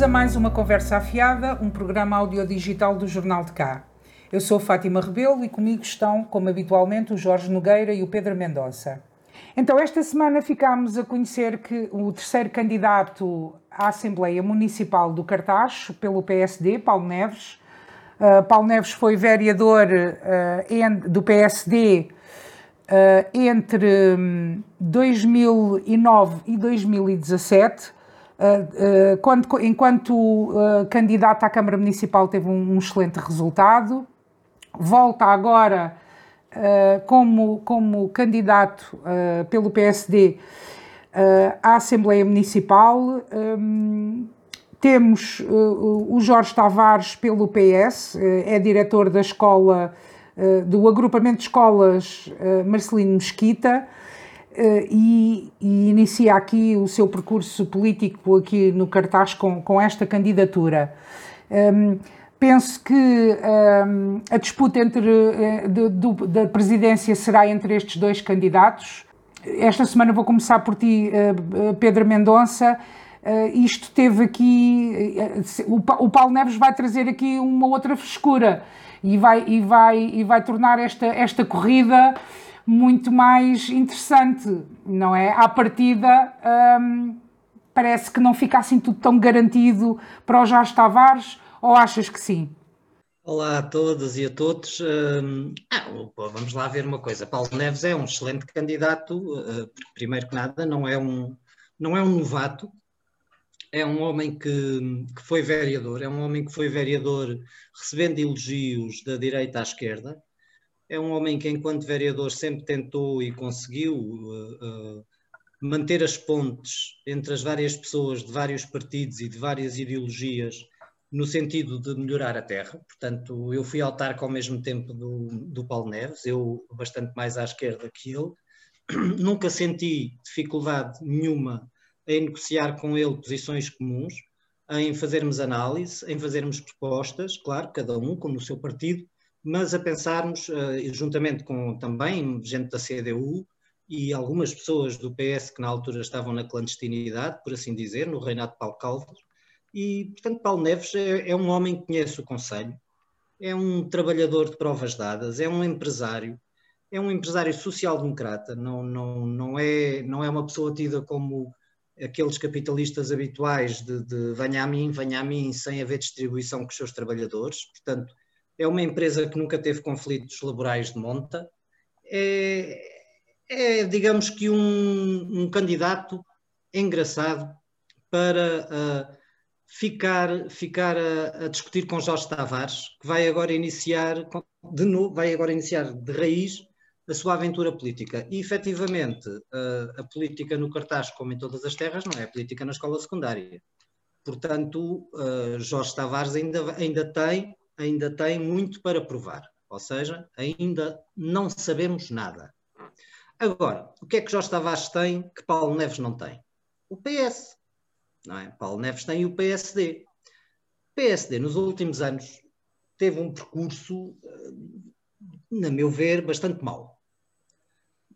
Bem-vindos a mais uma Conversa Afiada, um programa audiodigital do Jornal de Cá. Eu sou Fátima Rebelo e comigo estão, como habitualmente, o Jorge Nogueira e o Pedro Mendonça. Então, esta semana ficámos a conhecer que o terceiro candidato à Assembleia Municipal do Cartacho, pelo PSD, Paulo Neves. Uh, Paulo Neves foi vereador uh, do PSD uh, ah, entre 2009 hum, e 2017. Quando, enquanto candidato à Câmara Municipal teve um, um excelente resultado, volta agora como, como candidato pelo PSD à Assembleia Municipal. Temos o Jorge Tavares pelo PS, é diretor da escola, do agrupamento de escolas Marcelino Mesquita. E, e, inicia aqui o seu percurso político aqui no cartaz com, com esta candidatura. Um, penso que um, a disputa entre, eh, de, da presidência será entre estes dois candidatos. Esta semana vou começar por ti, uh, Pedro Mendonça. Uh, isto teve aqui. Uh, o, o Paulo Neves vai trazer aqui uma outra frescura e vai, e vai, e vai tornar esta, esta corrida muito mais interessante, não é? À partida, um, parece que não fica assim tudo tão garantido para o Jorge Tavares ou achas que sim? Olá a todos e a todos. Uh, ah, vamos lá ver uma coisa. Paulo Neves é um excelente candidato, porque primeiro que nada não é um, não é um novato, é um homem que, que foi vereador, é um homem que foi vereador recebendo elogios da direita à esquerda, é um homem que enquanto vereador sempre tentou e conseguiu uh, manter as pontes entre as várias pessoas de vários partidos e de várias ideologias no sentido de melhorar a terra. Portanto, eu fui autarca ao mesmo tempo do, do Paulo Neves, eu bastante mais à esquerda que ele. Nunca senti dificuldade nenhuma em negociar com ele posições comuns, em fazermos análise, em fazermos propostas, claro, cada um com o seu partido, mas a pensarmos, uh, juntamente com também gente da CDU e algumas pessoas do PS que na altura estavam na clandestinidade, por assim dizer, no reinado de Paulo Calvo, e, portanto, Paulo Neves é, é um homem que conhece o Conselho, é um trabalhador de provas dadas, é um empresário, é um empresário social-democrata, não, não, não, é, não é uma pessoa tida como aqueles capitalistas habituais de, de venha a mim, venha a mim, sem haver distribuição com os seus trabalhadores. Portanto, é uma empresa que nunca teve conflitos laborais de monta. É, é digamos que, um, um candidato engraçado para uh, ficar, ficar a, a, discutir com Jorge Tavares, que vai agora iniciar de novo, vai agora iniciar de raiz a sua aventura política. E efetivamente, a, a política no cartaz, como em todas as terras, não é política na escola secundária. Portanto, uh, Jorge Tavares ainda, ainda, tem, ainda tem muito para provar. Ou seja, ainda não sabemos nada. Agora, o que é que Jorge Tavares tem que Paulo Neves não tem? O PS. Não é? Paulo Neves tem o PSD. O PSD, nos últimos anos, teve um percurso, eh, na meu ver, bastante mau.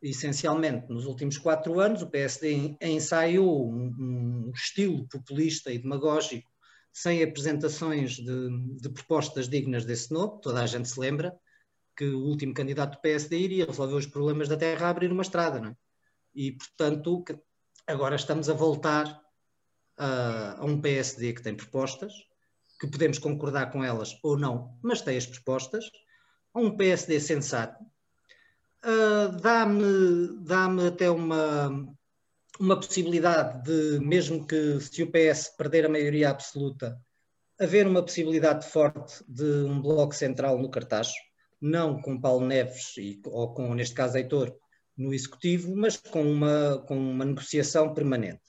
Essencialmente, nos últimos quatro anos, o PSD ensaiou um, um estilo populista e demagógico sem apresentações de, de, propostas dignas desse nome. Toda a gente se lembra que o último candidato do PSD iria resolver os problemas da terra a abrir uma estrada. Não é? E, portanto, agora estamos a voltar a, a um PSD que tem propostas, que podemos concordar com elas ou não, mas tem as propostas, a um PSD sensato, uh, dá-me dá até uma, uma possibilidade de, mesmo que se o PS perder a maioria absoluta, haver uma possibilidade forte de um bloco central no cartaz, não com Paulo Neves e, ou com, neste caso, Heitor no executivo, mas com uma, com uma negociação permanente.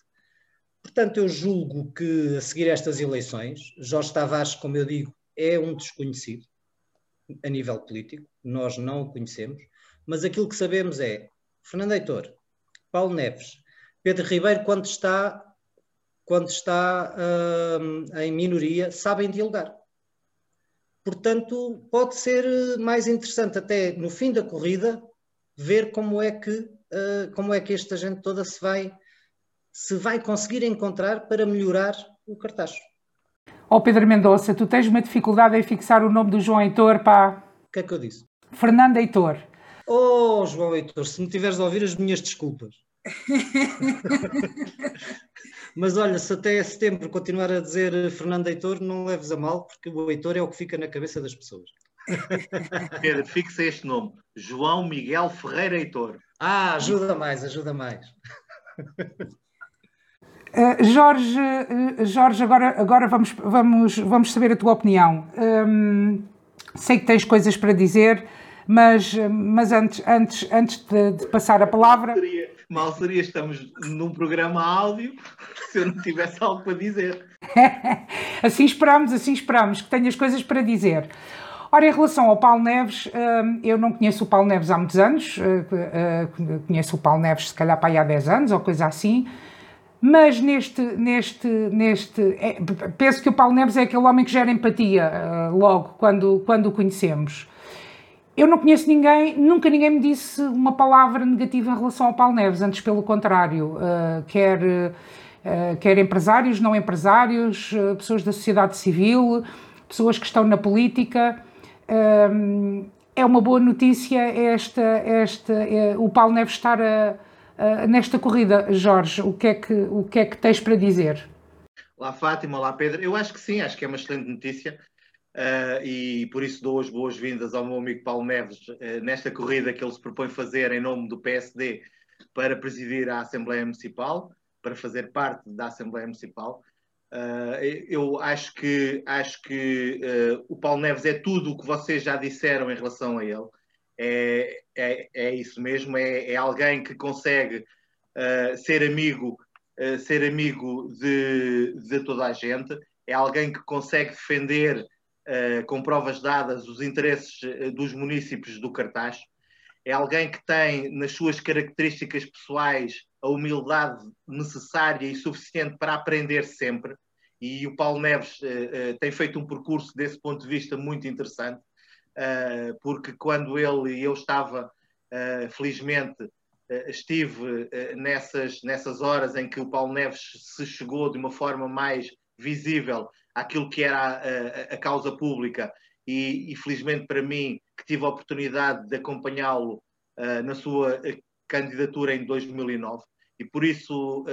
Portanto, eu julgo que a seguir estas eleições, Jorge Tavares, como eu digo, é um desconhecido a nível político, nós não o conhecemos, mas aquilo que sabemos é Fernando Heitor, Paulo Neves, Pedro Ribeiro, quando está, quando está uh, em minoria, sabem dialogar. Portanto, pode ser mais interessante até no fim da corrida ver como é que, uh, como é que esta gente toda se vai se vai conseguir encontrar para melhorar o cartaz. Ó oh Pedro Mendonça, tu tens uma dificuldade em fixar o nome do João Heitor, pá. O que é que eu disse? Fernando Heitor. Oh, João Heitor, se me tiveres a ouvir as minhas desculpas. Mas olha, se até setembro continuar a dizer Fernando Heitor, não leves a mal, porque o Heitor é o que fica na cabeça das pessoas. Pedro, fixa este nome: João Miguel Ferreira Heitor. Ah, ajuda mais, ajuda mais. Uh, Jorge, uh, Jorge, agora, agora vamos, vamos, vamos saber a tua opinião. Um, sei que tens coisas para dizer, mas, mas antes, antes, antes de, de passar a palavra. Seria, mal seria, estamos num programa áudio se eu não tivesse algo para dizer. assim esperamos, assim esperamos que tenhas coisas para dizer. Ora, em relação ao Paulo Neves, hum, eu não conheço o Paulo Neves há muitos anos, eh, conheço o Paulo Neves se calhar para aí há 10 anos ou coisa assim, mas neste, neste, neste é, penso que o Paulo Neves é aquele homem que gera empatia eh, logo quando, quando o conhecemos. Eu não conheço ninguém, nunca ninguém me disse uma palavra negativa em relação ao Paulo Neves, antes pelo contrário, uh, quer, uh, quer empresários, não empresários, uh, pessoas da sociedade civil, pessoas que estão na política. é uma boa notícia esta, esta, o Paulo Neves estar a, nesta corrida. Jorge, o que, é que, o que é que tens para dizer? Olá Fátima, olá Pedro. Eu acho que sim, acho que é uma excelente notícia uh, e por isso dou as boas-vindas ao meu amigo Paulo Neves uh, nesta corrida que ele se propõe fazer em nome do PSD para presidir a Assembleia Municipal, para fazer parte da Assembleia Municipal. Uh, eu acho que, acho que o Paulo Neves é tudo o que vocês já disseram em relação a ele é, é, é isso mesmo, é, é alguém que consegue ser amigo, ser amigo de, de toda a gente, é alguém que consegue defender com provas dadas os interesses dos municípios do Cartaz, é alguém que tem nas suas características pessoais a humildade necessária e suficiente para aprender sempre. E o Paulo Neves tem feito um percurso desse ponto de vista muito interessante porque quando ele e eu estava, felizmente, estive nessas, nessas horas em que o Paulo Neves se chegou de uma forma mais visível àquilo que era a, a, a causa pública e, e, felizmente para mim, que tive a oportunidade de acompanhá-lo na sua candidatura em 2009 e por isso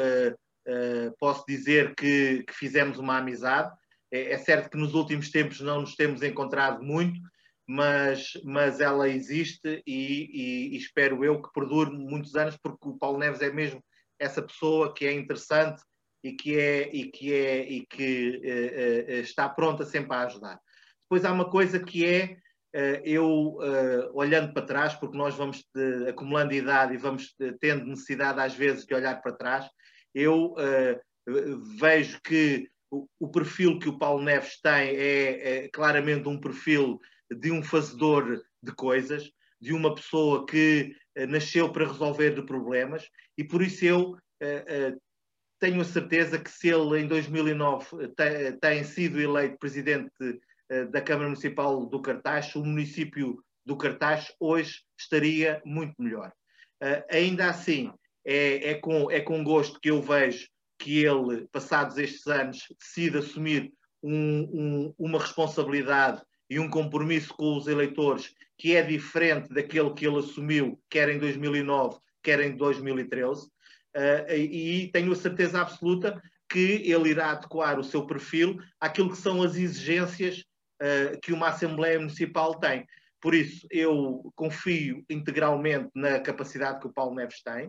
posso dizer que, que fizemos uma amizade. É, é certo que nos últimos tempos não nos temos encontrado muito, mas, mas ela existe e, e, e, espero eu que perdure muitos anos, porque o Paulo Neves é mesmo essa pessoa que é interessante e que, é, e que, é, e que uh, uh, está pronta sempre a ajudar. Depois há uma coisa que é, eu olhando para trás, porque nós vamos acumulando idade e vamos tendo necessidade às vezes de olhar para trás, eu vejo que o, o, perfil que o Paulo Neves tem é, é claramente um perfil de um fazedor de coisas, de uma pessoa que nasceu para resolver de problemas, e por isso eu tenho a certeza que se ele em 2009 tem, tem sido eleito presidente da Câmara Municipal do Cartaz, o município do Cartaz hoje estaria muito melhor. ainda assim, é, é, com, é com gosto que eu vejo que ele, passados estes anos, decide assumir um, um, uma responsabilidade e um compromisso com os eleitores que é diferente daquele que ele assumiu, quer em 2009, quer em 2013, uh, e tenho a certeza absoluta que ele irá adequar o seu perfil àquilo que são as exigências uh, que uma Assembleia Municipal tem. Por isso, eu confio integralmente na capacidade que o Paulo Neves tem.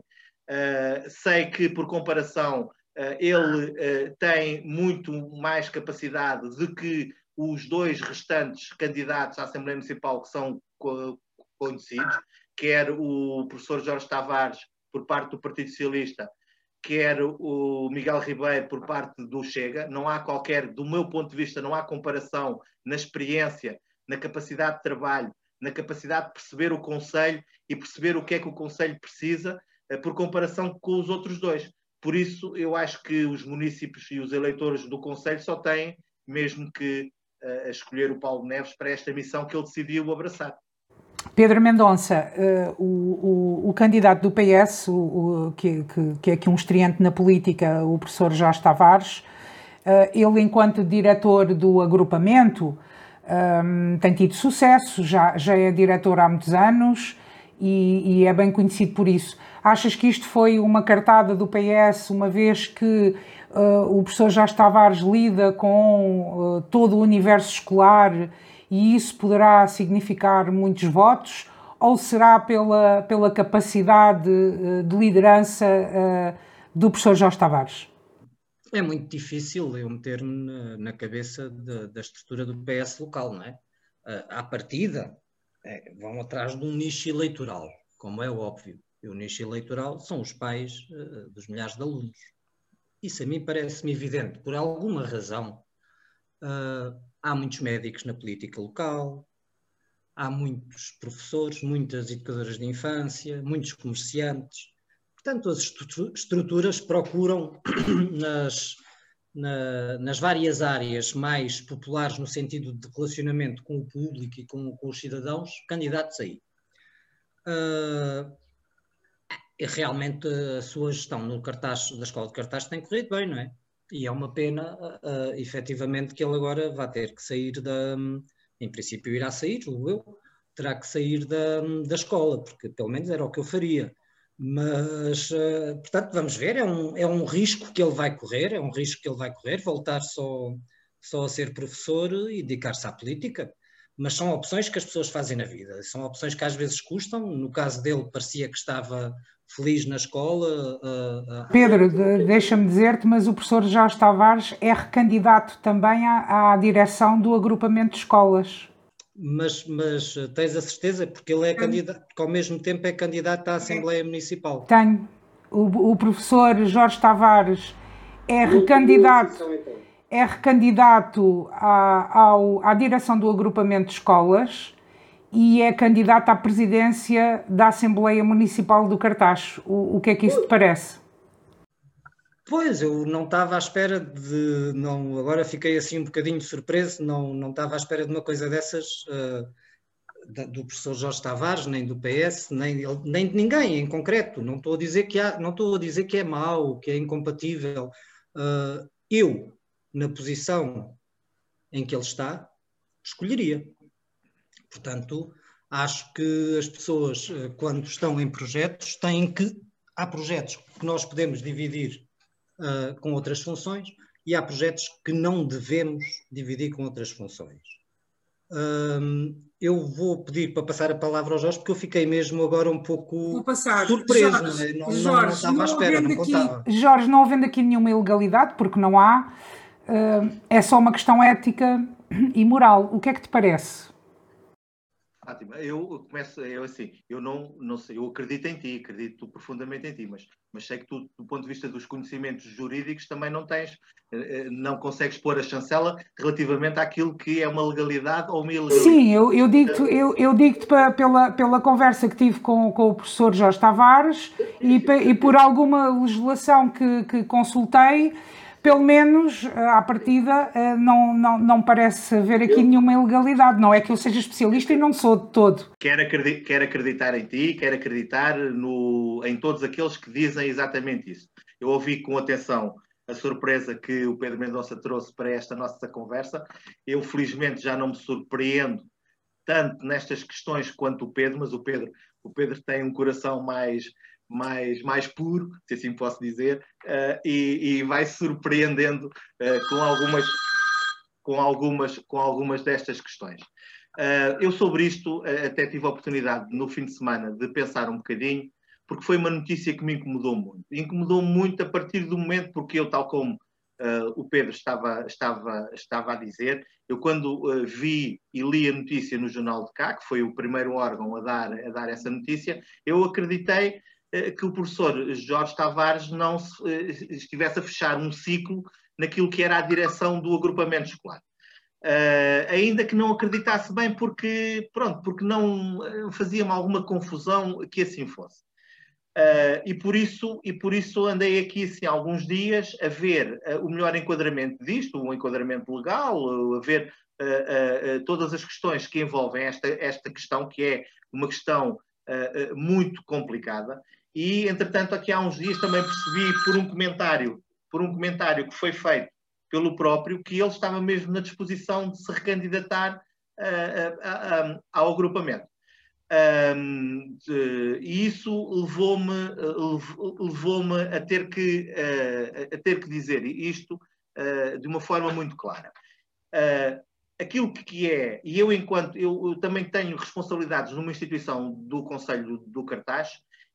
Uh, sei que, por comparação, uh, ele tem muito mais capacidade de que os dois restantes candidatos à Assembleia Municipal que são conhecidos, quer o professor Jorge Tavares, por parte do Partido Socialista, quer o Miguel Ribeiro, por parte do Chega. Não há qualquer, do meu ponto de vista, não há comparação na experiência, na capacidade de trabalho, na capacidade de perceber o Conselho e perceber o que é que o Conselho precisa, eh, por comparação com os outros dois. Por isso, eu acho que os municípios e os eleitores do Conselho só têm mesmo que a escolher o Paulo Neves para esta missão que ele decidiu abraçar. Pedro Mendonça, uh, o, o, o, candidato do PS, o, que, que, que, é aqui um estreante na política, o professor Jorge Tavares, ele, enquanto diretor do agrupamento, um, tem tido sucesso, já, já é diretor há muitos anos e, e, é bem conhecido por isso. Achas que isto foi uma cartada do PS, uma vez que uh, o professor Jorge Tavares lida com uh, todo o universo escolar e isso poderá significar muitos votos? Ou será pela, pela capacidade uh, de liderança do professor Jorge Tavares? é muito difícil eu meter-me na, cabeça de, da estrutura do PS local, não é? Uh, à partida, é, vão atrás de um nicho eleitoral, como é óbvio. E o nicho eleitoral são os pais uh, dos milhares de alunos. Isso a mim parece-me evidente. Por alguma razão, há muitos médicos na política local, há muitos professores, muitas educadoras de infância, muitos comerciantes, Portanto, as estruturas procuram nas, na, nas várias áreas mais populares no sentido de relacionamento com o público e com, com os cidadãos, candidatos aí. Uh, realmente a sua gestão no cartaz, da escola de cartaz tem corrido bem, não é? E é uma pena, uh, efetivamente, que ele agora vá ter que sair da. Em princípio, irá sair, eu, terá que sair da, da escola, porque pelo menos era o que eu faria. Mas, uh, portanto, vamos ver, é um, é um risco que ele vai correr, é um risco que ele vai correr, voltar só, só a ser professor e dedicar-se à política. Mas são opções que as pessoas fazem na vida, são opções que às vezes custam. No caso dele, parecia que estava feliz na escola. Uh, uh... Pedro, de, deixa-me dizer-te, mas o professor Jorge Tavares é recandidato também à, à direção do agrupamento de escolas. Mas, mas tens a certeza? Porque ele é candidato, porque ao mesmo tempo é candidato à Assembleia Municipal. Tenho. O, o professor Jorge Tavares é recandidato, é recandidato à, ao, à direção do agrupamento de escolas e é candidato à presidência da Assembleia Municipal do Cartacho. O, o que é que isso te parece? Pois, eu não estava à espera de. Não, agora fiquei assim um bocadinho surpreso, não, não estava à espera de uma coisa dessas uh, do professor Jorge Tavares, nem do PS, nem, nem de ninguém em concreto. Não estou a dizer que, há, não estou a dizer que é mau, que é incompatível. Uh, eu, na posição em que ele está, escolheria. Portanto, acho que as pessoas, eh, quando estão em projetos, têm que. Há projetos que nós podemos dividir uh, com outras funções e há projetos que não devemos dividir com outras funções. Um, eu vou pedir para passar a palavra ao Jorge, porque eu fiquei mesmo agora um pouco surpreso. Jorge, não, é? não, Jorge, não, estava à espera, não contava. Jorge, não havendo aqui nenhuma ilegalidade, porque não há, é só uma questão ética e moral. O que é que te parece? Fátima, eu começo, eu assim, eu não, não sei, eu acredito em ti, acredito profundamente em ti, mas, mas sei que tu, do ponto de vista dos conhecimentos jurídicos, também não tens, eh, eh, não consegues pôr a chancela relativamente àquilo que é uma legalidade ou uma ilegalidade. Sim, eu, eu digo-te eu, eu digo pela, pela conversa que tive com, com o professor Jorge Tavares e, e por alguma legislação que, que consultei, pelo menos eh, à partida eh, não, não, não parece haver aqui eu... nenhuma ilegalidade. Não é que eu seja especialista e não sou de todo. Quero acreditar, quero acreditar em ti, quero acreditar no, em todos aqueles que dizem exatamente isso. Eu ouvi com atenção a surpresa que o Pedro Mendonça trouxe para esta nossa conversa. Eu, felizmente, já não me surpreendo tanto nestas questões quanto o Pedro, mas o Pedro, o Pedro tem um coração mais mais, mais puro, se assim posso dizer, uh, e, e, vai surpreendendo uh, com, algumas, com, algumas, com algumas destas questões. Uh, eu sobre isto até tive a oportunidade no fim de semana de pensar um bocadinho, porque foi uma notícia que me incomodou muito. Incomodou muito a partir do momento, porque eu, tal como o Pedro estava, estava, estava a dizer, eu quando vi e li a notícia no Jornal de Cá, que foi o primeiro órgão a dar, a dar essa notícia, eu acreditei que o professor Jorge Tavares não eh, estivesse a fechar um ciclo naquilo que era a direção do agrupamento escolar. Uh, ainda que não acreditasse bem, porque, pronto, porque não fazia-me alguma confusão que assim fosse. Uh, e, por isso, e por isso andei aqui assim, alguns dias a ver uh, o melhor enquadramento disto, um enquadramento legal, a ver todas as questões que envolvem esta, esta questão, que é uma questão muito complicada e, entretanto, aqui há uns dias também percebi por um comentário, por um comentário que foi feito pelo próprio que ele estava mesmo na disposição de se recandidatar uh, uh, ao agrupamento. Um, de, e isso levou-me levou a ter que uh, a ter que dizer isto uh, de uma forma muito clara. Uh, aquilo que é, e eu enquanto eu, eu, também tenho responsabilidades numa instituição do Conselho do, do Cartaz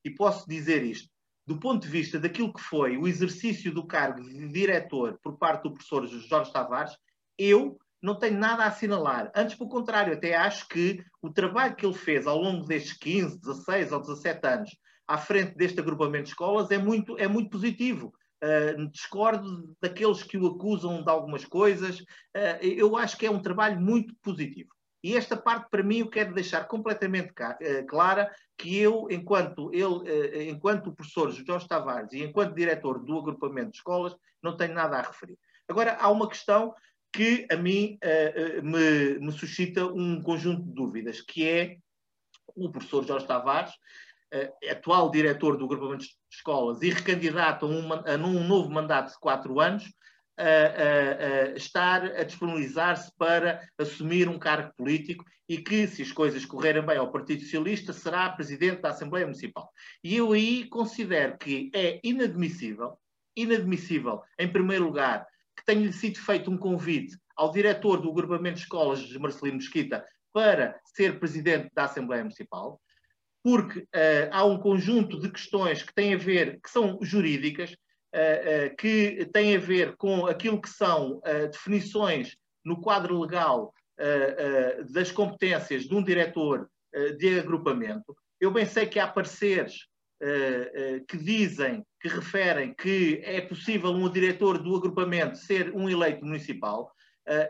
e posso dizer isto, do ponto de vista daquilo que foi o exercício do cargo de diretor por parte do professor Jorge Tavares, eu não tenho nada a assinalar. Antes, pelo contrário, até acho que o trabalho que ele fez ao longo destes 15, 16 ou 17 anos à frente deste agrupamento de escolas é muito, é muito positivo. Uh, discordo daqueles que o acusam de algumas coisas. Uh, eu acho que é um trabalho muito positivo. E esta parte, para mim, eu quero deixar completamente uh, clara que eu, enquanto, ele, enquanto professor Jorge Tavares e enquanto diretor do agrupamento de escolas, não tenho nada a referir. Agora, há uma questão que a mim me, me suscita um conjunto de dúvidas, que é o professor Jorge Tavares atual diretor do agrupamento de escolas e recandidato a um, a um novo mandato de quatro anos, uh, uh, estar a disponibilizar-se para assumir um cargo político e que, se as coisas correrem bem ao Partido Socialista, será presidente da Assembleia Municipal. E eu aí considero que é inadmissível, inadmissível, em primeiro lugar, que tenha sido feito um convite ao diretor do agrupamento de escolas de Marcelino Mesquita para ser presidente da Assembleia Municipal porque uh, há um conjunto de questões que têm a ver, que são jurídicas, que têm a ver com aquilo que são definições no quadro legal das competências de um diretor de agrupamento. Eu bem sei que há pareceres que dizem, que referem que é possível um diretor do agrupamento ser um eleito municipal.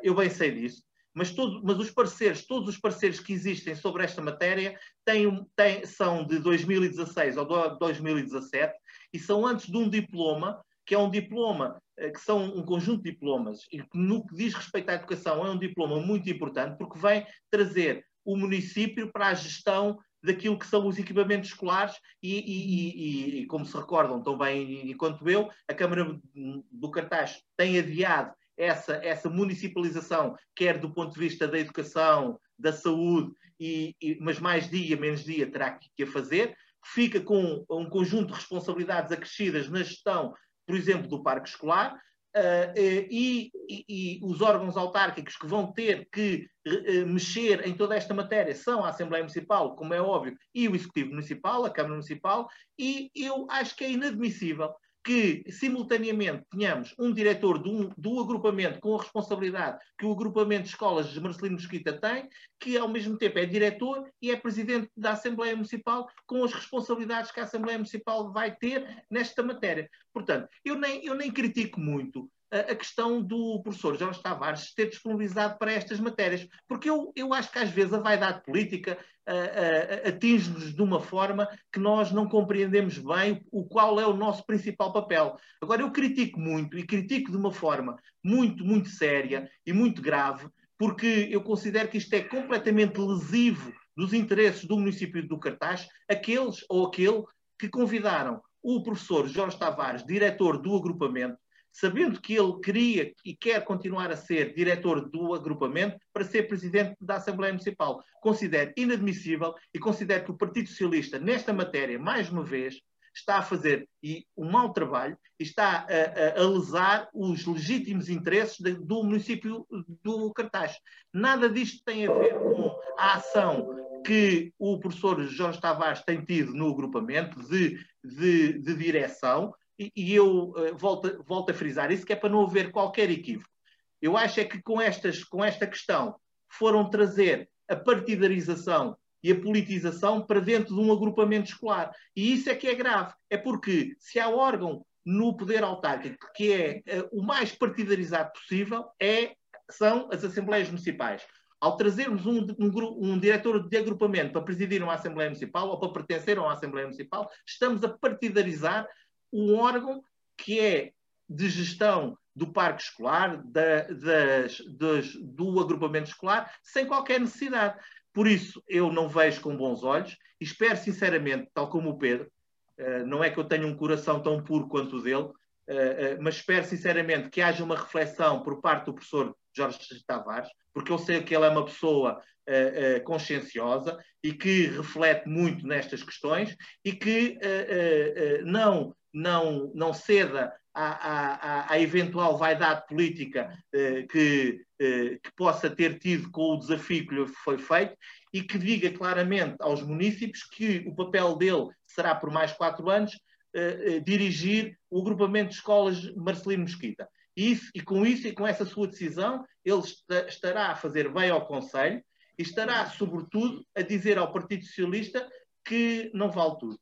eu bem sei disso mas, todo, mas os pareceres, todos os pareceres que existem sobre esta matéria têm, têm, são de 2016 ou 2017 e são antes de um diploma, que é um diploma, eh, que são um conjunto de diplomas, e no que diz respeito à educação é um diploma muito importante, porque vem trazer o município para a gestão daquilo que são os equipamentos escolares e, e, e, e, como se recordam tão bem quanto eu, a Câmara do Cartaz tem adiado essa, essa municipalização, quer do ponto de vista da educação, da saúde, e, mas mais dia, menos dia terá que, que a fazer, fica com um conjunto de responsabilidades acrescidas na gestão, por exemplo, do parque escolar, uh, e, e, e, os órgãos autárquicos que vão ter que uh, mexer em toda esta matéria são a Assembleia Municipal, como é óbvio, e o Executivo Municipal, a Câmara Municipal, e eu acho que é inadmissível que simultaneamente tenhamos um diretor do, do, agrupamento com a responsabilidade que o agrupamento de escolas de Marcelino Mosquita tem, que ao mesmo tempo é diretor e é presidente da Assembleia Municipal com as responsabilidades que a Assembleia Municipal vai ter nesta matéria. Portanto, eu nem, eu nem critico muito a questão do professor Jorge Tavares ter disponibilizado para estas matérias, porque eu, eu acho que às vezes a vaidade política atinge-nos de uma forma que nós não compreendemos bem o qual é o nosso principal papel. Agora, eu critico muito e critico de uma forma muito, muito séria e muito grave, porque eu considero que isto é completamente lesivo dos interesses do município do Cartaz, aqueles ou aquele que convidaram o professor Jorge Tavares, diretor do agrupamento, sabendo que ele queria e quer continuar a ser diretor do agrupamento para ser presidente da Assembleia Municipal. Considero inadmissível e considero que o Partido Socialista, nesta matéria, mais uma vez, está a fazer um mau trabalho e está a, a, a lesar os legítimos interesses de, do município do Cartaz. Nada disto tem a ver com a ação que o professor Jorge Tavares tem tido no agrupamento de, de, de direção, e, eu uh, volto, volto a frisar isso, que é para não haver qualquer equívoco. Eu acho é que com, estas, com esta questão foram trazer a partidarização e a politização para dentro de um agrupamento escolar. E isso é que é grave. É porque se há órgão no poder autárquico que é uh, o mais partidarizado possível, é, são as Assembleias Municipais. Ao trazermos um, um, um, diretor de agrupamento para presidir uma Assembleia Municipal ou para pertencer a uma Assembleia Municipal, estamos a partidarizar um órgão que é de gestão do parque escolar, da, das, das, do agrupamento escolar, sem qualquer necessidade. Por isso, eu não vejo com bons olhos e espero sinceramente, tal como o Pedro, uh, não é que eu tenha um coração tão puro quanto o dele, mas espero sinceramente que haja uma reflexão por parte do professor Jorge Tavares, porque eu sei que ele é uma pessoa conscienciosa e que reflete muito nestas questões e que não, não, não ceda à, à, à, eventual vaidade política que, que, possa ter tido com o desafio que lhe foi feito e que diga claramente aos municípios que o papel dele será por mais quatro anos dirigir o agrupamento de escolas Marcelino Mesquita. E, isso, e com isso e com essa sua decisão, ele estará a fazer bem ao Conselho e estará, sobretudo, a dizer ao Partido Socialista que não vale tudo.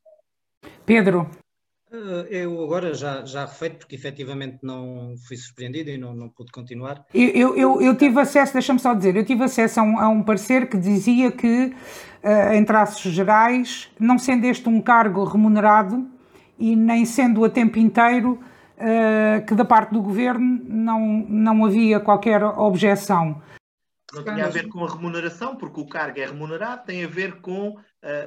Pedro, eh, eu agora já, já refeito, porque efetivamente não fui surpreendido e não, não pude continuar. Eu, eu, eu tive acesso, deixa-me só dizer, eu tive acesso a um, a um parecer que dizia que, uh, em traços gerais, não sendo este um cargo remunerado e nem sendo a tempo inteiro, que da parte do governo não, não havia qualquer objeção. Não tinha a ver com a remuneração, porque o cargo é remunerado, tem a ver com uh,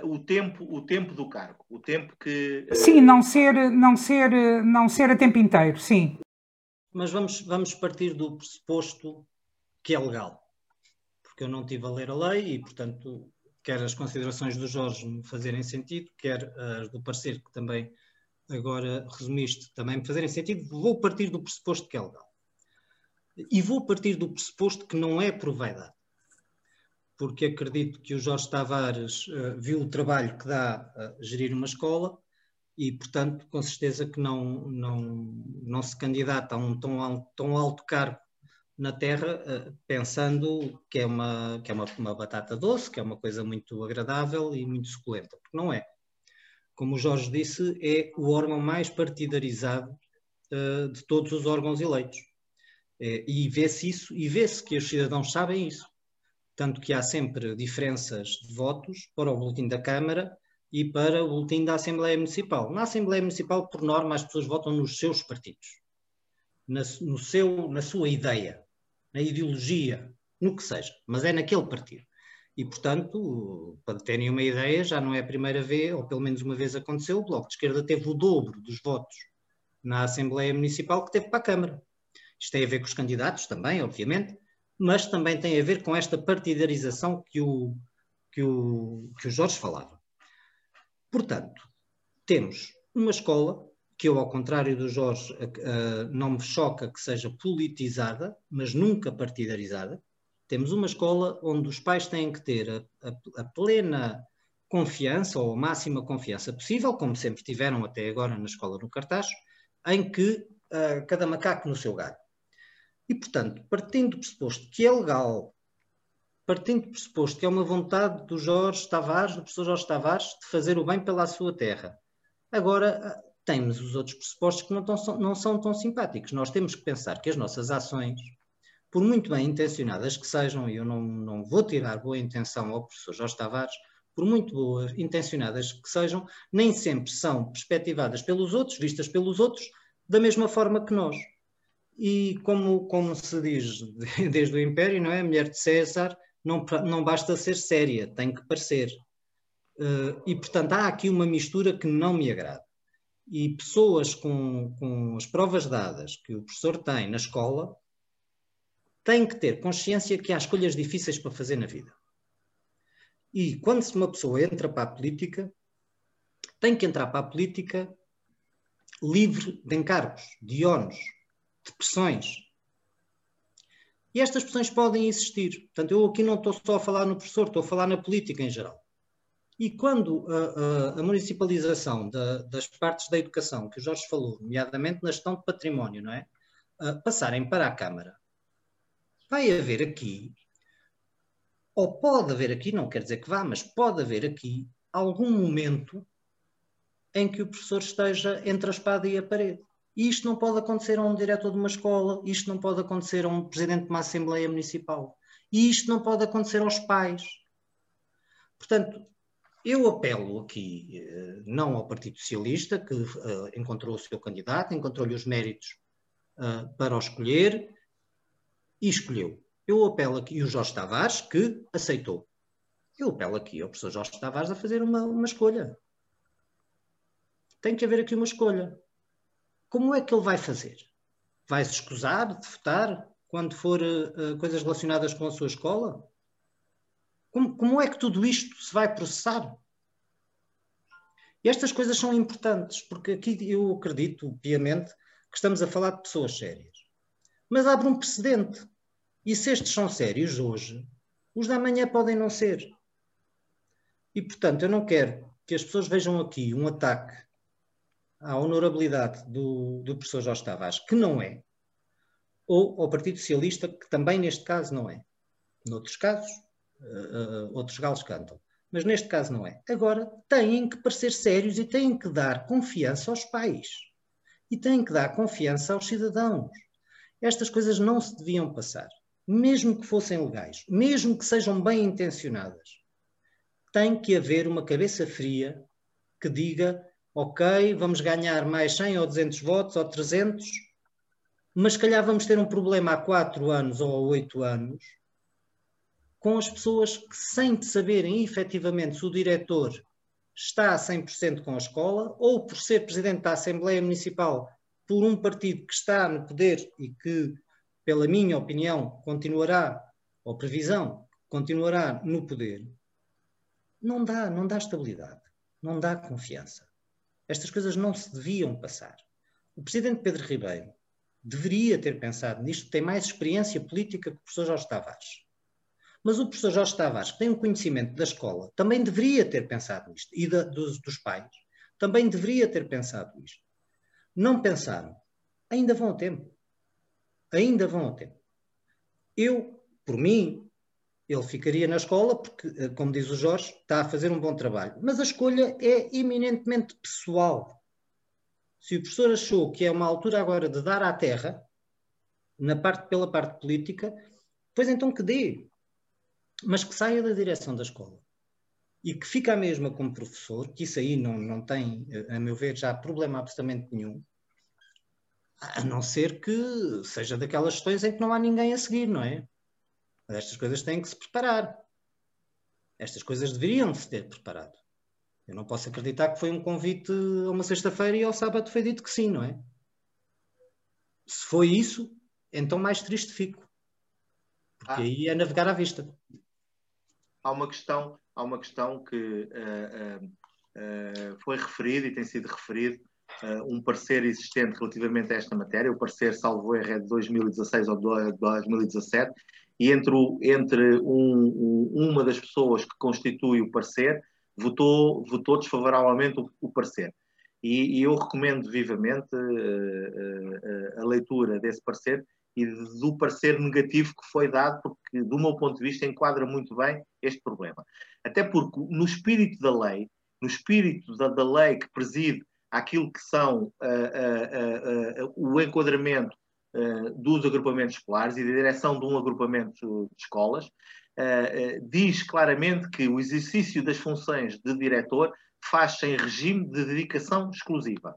o, tempo, o tempo do cargo, o tempo que. Uh... Sim, não ser, não, ser, não ser a tempo inteiro, sim. Mas vamos, vamos partir do pressuposto que é legal. Porque eu não tive a ler a lei e, portanto, quer as considerações do Jorge me fazerem sentido, quer as do parecer que também agora resumiste também me fazerem sentido, vou partir do pressuposto que é legal. E vou partir do pressuposto que não é por vaidade, porque acredito que o Jorge Tavares uh, viu o trabalho que dá a gerir uma escola e, portanto, com certeza que não, não, não se candidata a um tão alto, tão alto cargo na Terra uh, pensando que é, uma, que é uma, uma batata doce, que é uma coisa muito agradável e muito suculenta, porque não é. Como o Jorge disse, é o órgão mais partidarizado uh, de todos os órgãos eleitos. Eh, e vê-se isso, e vê-se que os cidadãos sabem isso. Tanto que há sempre diferenças de votos para o boletim da Câmara e para o boletim da Assembleia Municipal. Na Assembleia Municipal, por norma, as pessoas votam nos seus partidos, na, no seu, na sua ideia, na ideologia, no que seja, mas é naquele partido. E, portanto, para terem uma ideia, já não é a primeira vez, ou pelo menos uma vez aconteceu, o Bloco de Esquerda teve o dobro dos votos na Assembleia Municipal que teve para a Câmara. Isto tem a ver com os candidatos também, obviamente, mas também tem a ver com esta partidarização que o, que o, que o Jorge falava. Portanto, temos uma escola que eu, ao contrário do Jorge, uh, não me choca que seja politizada, mas nunca partidarizada. Temos uma escola onde os pais têm que ter a, a, a plena confiança, ou a máxima confiança possível, como sempre tiveram até agora na escola no Cartacho, em que uh, cada macaco no seu galho. E, portanto, partindo do pressuposto que é legal, partindo do pressuposto que é uma vontade do Jorge Tavares, do professor Jorge Tavares, de fazer o bem pela sua terra. Agora, temos os outros pressupostos que não, tão, não são tão simpáticos. Nós temos que pensar que as nossas ações, por muito bem intencionadas que sejam, e eu não, não vou tirar boa intenção ao professor Jorge Tavares, por muito boas intencionadas que sejam, nem sempre são perspectivadas pelos outros, vistas pelos outros, da mesma forma que nós. E como, como se diz desde o Império, não é? A mulher de César não, não basta ser séria, tem que parecer. Uh, e, portanto, há aqui uma mistura que não me agrada. E pessoas com, com as provas dadas que o professor tem na escola têm que ter consciência que há escolhas difíceis para fazer na vida. E quando uma pessoa entra para a política, tem que entrar para a política livre de encargos, de ónus, de pressões. E estas pressões podem existir. Portanto, eu aqui não estou só a falar no professor, estou a falar na política em geral. E quando a, a, a municipalização da, das partes da educação, que o Jorge falou, nomeadamente na gestão de património, não é? Uh, passarem para a Câmara, vai haver aqui, ou pode haver aqui, não quer dizer que vá, mas pode haver aqui algum momento em que o professor esteja entre a espada e a parede. E isto não pode acontecer a um diretor de uma escola, isto não pode acontecer a um presidente de uma Assembleia Municipal, e isto não pode acontecer aos pais. Portanto, eu apelo aqui, eh, não ao Partido Socialista, que uh, encontrou o seu candidato, encontrou-lhe os méritos uh, para o escolher e escolheu. Eu apelo aqui, o Jorge Tavares, que aceitou. Eu apelo aqui ao professor Jorge Tavares a fazer uma, uma escolha. Tem que haver aqui uma escolha. como é que ele vai fazer? Vai se escusar de votar quando for uh, coisas relacionadas com a sua escola? Como, como é que tudo isto se vai processar? E estas coisas são importantes, porque aqui eu acredito piamente que estamos a falar de pessoas sérias. Mas abre um precedente. E se estes são sérios hoje, os da manhã podem não ser. E, portanto, eu não quero que as pessoas vejam aqui um ataque à honorabilidade do, do professor Jorge Tavares, que não é, ou ao Partido Socialista, que também neste caso não é. Noutros casos, uh, uh, outros galos cantam. Mas neste caso não é. Agora, têm que parecer sérios e têm que dar confiança aos pais. E têm que dar confiança aos cidadãos. Estas coisas não se deviam passar. Mesmo que fossem legais, mesmo que sejam bem intencionadas tem que haver uma cabeça fria que diga: ok, vamos ganhar mais 100 ou 200 votos ou 300, mas se calhar vamos ter um problema há 4 anos ou há 8 anos com as pessoas que, sem saberem efetivamente se o diretor está a 100% com a escola ou por ser presidente da Assembleia Municipal por um partido que está no poder e que, pela minha opinião, continuará, ou previsão, continuará no poder, não dá, não dá estabilidade, não dá confiança. Estas coisas não se deviam passar. O presidente Pedro Ribeiro deveria ter pensado nisto, tem mais experiência política que o professor Jorge Tavares. Mas o professor Jorge Tavares, que tem um conhecimento da escola, também deveria ter pensado nisto, e da, dos, dos pais, também deveria ter pensado nisto. Não pensaram. Ainda vão ao tempo. Ainda vão ao tempo. Eu, por mim, ele ficaria na escola porque, eh, como diz o Jorge, está a fazer um bom trabalho. Mas a escolha é eminentemente pessoal. Se o professor achou que é uma altura agora de dar à terra, na parte, pela parte política, pois então que dê. Mas que saia da direção da escola. E que fica a mesma como professor, que isso aí não, não tem, a meu ver, já problema absolutamente nenhum. A não ser que seja daquelas questões em que não há ninguém a seguir, não é? Mas estas coisas têm que se preparar. Estas coisas deveriam se ter preparado. Eu não posso acreditar que foi um convite a uma sexta-feira e ao sábado foi dito que sim, não é? Se foi isso, então mais triste fico. Porque ah. aí é navegar à vista. Há uma questão, há uma questão que uh, uh, foi referido e tem sido referido um parecer existente relativamente a esta matéria, o parecer salvo erro é de 2016 ou 2017, e entre, o, entre um, uma das pessoas que constitui o parecer votou, votou desfavoravelmente o, o parecer. E, e, eu recomendo vivamente uh, uh, a leitura desse parecer e do parecer negativo que foi dado, porque, do meu ponto de vista, enquadra muito bem este problema. Até porque, no espírito da lei, no espírito da, da lei que preside aquilo que são uh, o enquadramento uh, dos agrupamentos escolares e da direção de um agrupamento de escolas, uh, diz claramente que o exercício das funções de diretor faz-se em regime de dedicação exclusiva.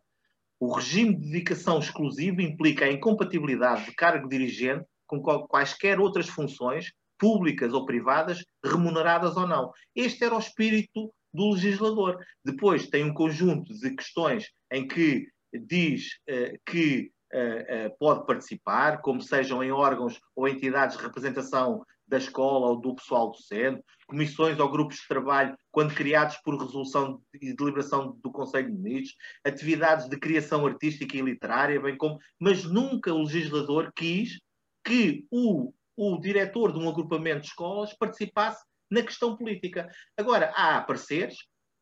O regime de dedicação exclusiva implica a incompatibilidade de cargo dirigente com quaisquer outras funções, públicas ou privadas, remuneradas ou não. Este era o espírito do legislador. Depois tem um conjunto de questões em que diz uh, que uh, uh, pode participar, como sejam em órgãos ou entidades de representação da escola ou do pessoal docente, comissões ou grupos de trabalho, quando criados por resolução e deliberação do Conselho de Ministros, atividades de criação artística e literária, bem como, mas nunca o legislador quis que o, o diretor de um agrupamento de escolas participasse na questão política. Agora, há pareceres,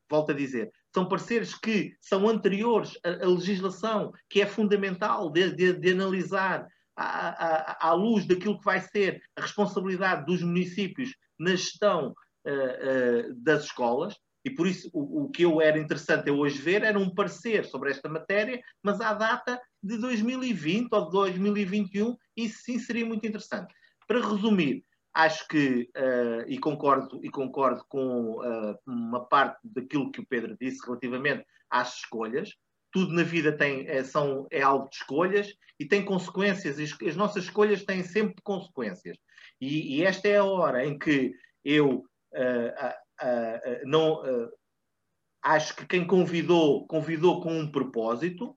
volto a dizer, são pareceres que são anteriores à, legislação, que é fundamental de, de, de analisar à, à, luz daquilo que vai ser a responsabilidade dos municípios na gestão uh, uh, das escolas, e por isso o, o, que eu era interessante eu hoje ver era um parecer sobre esta matéria, mas à data de 2020 ou de 2021, isso sim seria muito interessante. Para resumir, acho que, uh, e, concordo, e concordo com uma parte daquilo que o Pedro disse relativamente às escolhas. Tudo na vida tem, é, são, é algo de escolhas e tem consequências, e as nossas escolhas têm sempre consequências. E, e esta é a hora em que eu uh, não acho que quem convidou, convidou com um propósito,